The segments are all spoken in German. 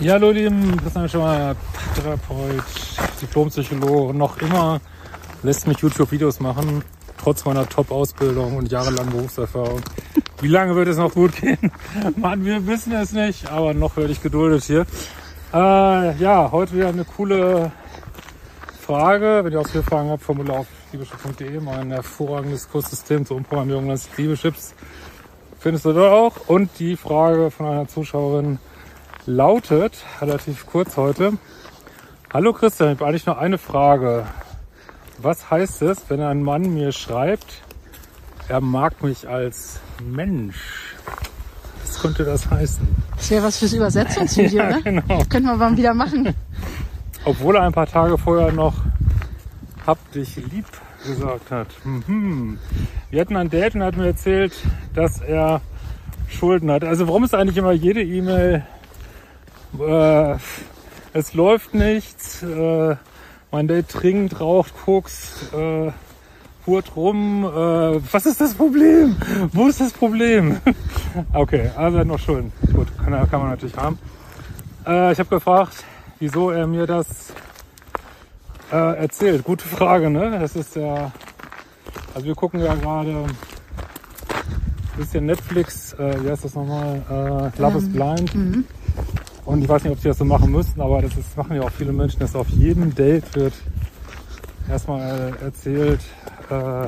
Ja, hallo, Lieben, Christian Schemmer, Therapeut, Diplompsychologe, noch immer lässt mich YouTube-Videos machen, trotz meiner Top-Ausbildung und jahrelangen Berufserfahrung. Wie lange wird es noch gut gehen? Mann, wir wissen es nicht, aber noch werde ich geduldet hier. Äh, ja, heute wieder eine coole Frage. Wenn ihr auch viele Fragen habt, Formular auf liebeschip.de, mein hervorragendes Kurssystem zur Umprogrammierung des Liebeschips findest du dort auch. Und die Frage von einer Zuschauerin lautet, relativ kurz heute, Hallo Christian, ich habe eigentlich noch eine Frage. Was heißt es, wenn ein Mann mir schreibt, er mag mich als Mensch? Was könnte das heißen? Das wäre was fürs Übersetzungsvideo, Ja, ne? genau. Können wir mal wieder machen. Obwohl er ein paar Tage vorher noch hab dich lieb gesagt hat. Mhm. Wir hatten ein Date und er hat mir erzählt, dass er Schulden hat. Also warum ist eigentlich immer jede E-Mail, äh, es läuft nichts, äh, mein Date trinkt, raucht, Koks, äh, hurt rum. Äh, was ist das Problem? Wo ist das Problem? okay, also noch Schulden. Gut, kann, kann man natürlich haben. Äh, ich habe gefragt, wieso er mir das äh, erzählt. Gute Frage, ne? Das ist ja. Also wir gucken ja gerade ein bisschen Netflix, äh, wie heißt das nochmal? Äh, Love is Blind. Und ich weiß nicht, ob sie das so machen müssen, aber das ist, machen ja auch viele Menschen, dass auf jedem Date wird erstmal äh, erzählt, äh,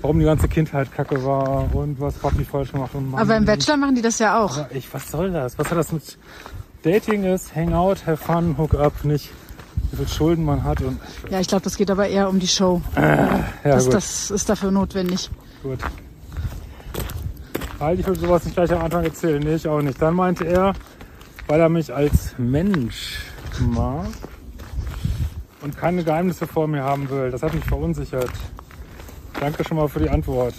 warum die ganze Kindheit kacke war und was Papi falsch gemacht und Mann, Aber im Bachelor machen die das ja auch. aber ich, was soll das? Was hat das mit Dating ist? Hangout, have fun, hook up, nicht wie viel Schulden man hat und Ja, ich glaube, das geht aber eher um die Show. ja das, gut, das ist dafür notwendig. gut. Halt, ich will sowas nicht gleich am Anfang erzählen. Nee, ich auch nicht. Dann meinte er, weil er mich als Mensch mag und keine Geheimnisse vor mir haben will. Das hat mich verunsichert. Danke schon mal für die Antwort.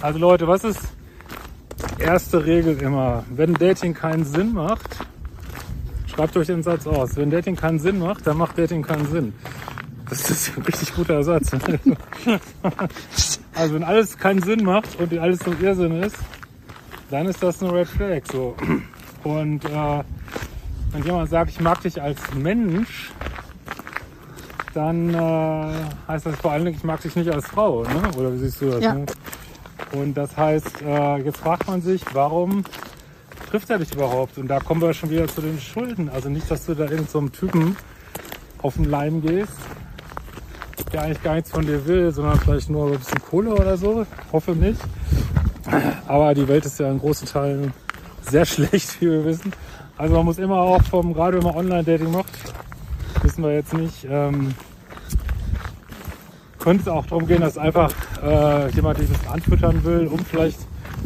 Also Leute, was ist erste Regel immer? Wenn Dating keinen Sinn macht, schreibt euch den Satz aus. Wenn Dating keinen Sinn macht, dann macht Dating keinen Sinn. Das ist ein richtig guter Satz. Also wenn alles keinen Sinn macht und alles so Irrsinn ist, dann ist das eine Red Flag. So. Und äh, wenn jemand sagt, ich mag dich als Mensch, dann äh, heißt das vor allen Dingen, ich mag dich nicht als Frau. Ne? Oder wie siehst du das? Ja. Ne? Und das heißt, äh, jetzt fragt man sich, warum trifft er dich überhaupt? Und da kommen wir schon wieder zu den Schulden. Also nicht, dass du da irgendeinem so einem Typen auf den Leim gehst, der eigentlich gar nichts von dir will, sondern vielleicht nur ein bisschen Kohle oder so. Hoffe nicht. Aber die Welt ist ja in großen Teilen sehr schlecht, wie wir wissen. Also man muss immer auch vom, gerade wenn man Online-Dating macht, wissen wir jetzt nicht, ähm, könnte es auch darum gehen, dass einfach äh, jemand dich anfüttern will, um vielleicht,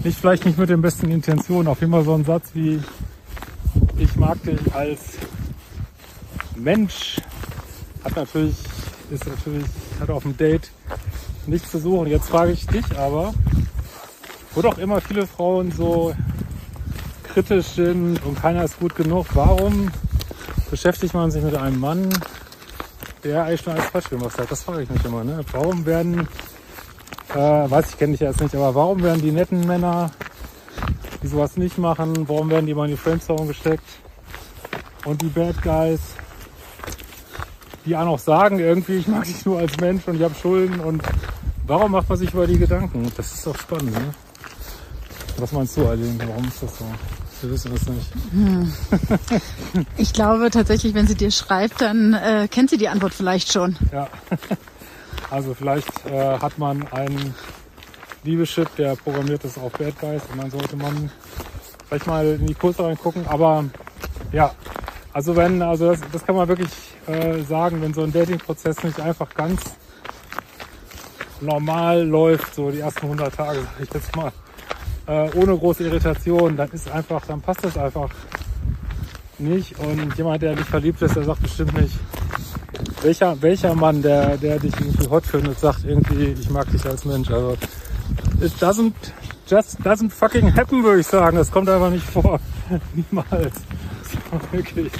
nicht vielleicht nicht mit den besten Intentionen, auf jeden Fall so ein Satz wie, ich mag dich als Mensch, hat natürlich, ist natürlich, hat auf dem Date nichts zu suchen. Jetzt frage ich dich aber, wo doch immer viele Frauen so kritisch sind und keiner ist gut genug, warum beschäftigt man sich mit einem Mann, der eigentlich schon alles falsch gemacht hat? Das frage ich mich immer. Ne? Warum werden, äh, weiß ich, kenne dich jetzt nicht, aber warum werden die netten Männer, die sowas nicht machen, warum werden die mal in die Friendzone gesteckt? Und die Bad Guys, die auch noch sagen irgendwie, ich mag dich nur als Mensch und ich habe Schulden und warum macht man sich über die Gedanken? Das ist doch spannend, ne? Was meinst du, Aline? Warum ist das so? Wir wissen es nicht. Ich glaube tatsächlich, wenn sie dir schreibt, dann äh, kennt sie die Antwort vielleicht schon. Ja. Also vielleicht äh, hat man einen Liebeschip, der programmiert ist auf Bad Guys und dann sollte man vielleicht mal in die Kurse reingucken. Aber ja, also wenn, also das, das kann man wirklich äh, sagen, wenn so ein Dating-Prozess nicht einfach ganz normal läuft, so die ersten 100 Tage, sag ich jetzt mal, äh, ohne große Irritation, dann ist einfach, dann passt das einfach nicht. Und jemand, der nicht verliebt ist, der sagt bestimmt nicht, welcher, welcher Mann, der, der dich irgendwie hot findet, sagt irgendwie, ich mag dich als Mensch. Also, it doesn't, just doesn't fucking happen, würde ich sagen. Das kommt einfach nicht vor. Niemals. Wirklich.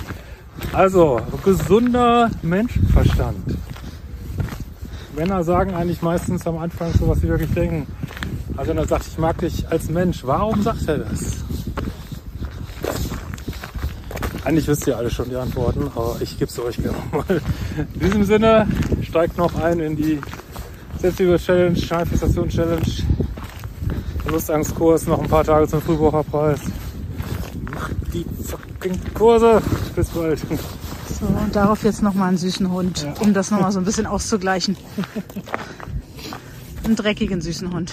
Also, gesunder Menschenverstand. Männer sagen eigentlich meistens am Anfang so, was sie wirklich denken. Also wenn er sagt, ich mag dich als Mensch, warum sagt er das? Eigentlich wisst ihr alle schon die Antworten, aber ich gebe es euch gerne mal. In diesem Sinne steigt noch ein in die Selbstliebe-Challenge, Manifestation-Challenge, Verlustangstkurs, noch ein paar Tage zum Frühbucherpreis. Macht die fucking Kurse. Bis bald. So, und darauf jetzt nochmal einen süßen Hund, Ja. um das nochmal so ein bisschen auszugleichen. Einen dreckigen süßen Hund.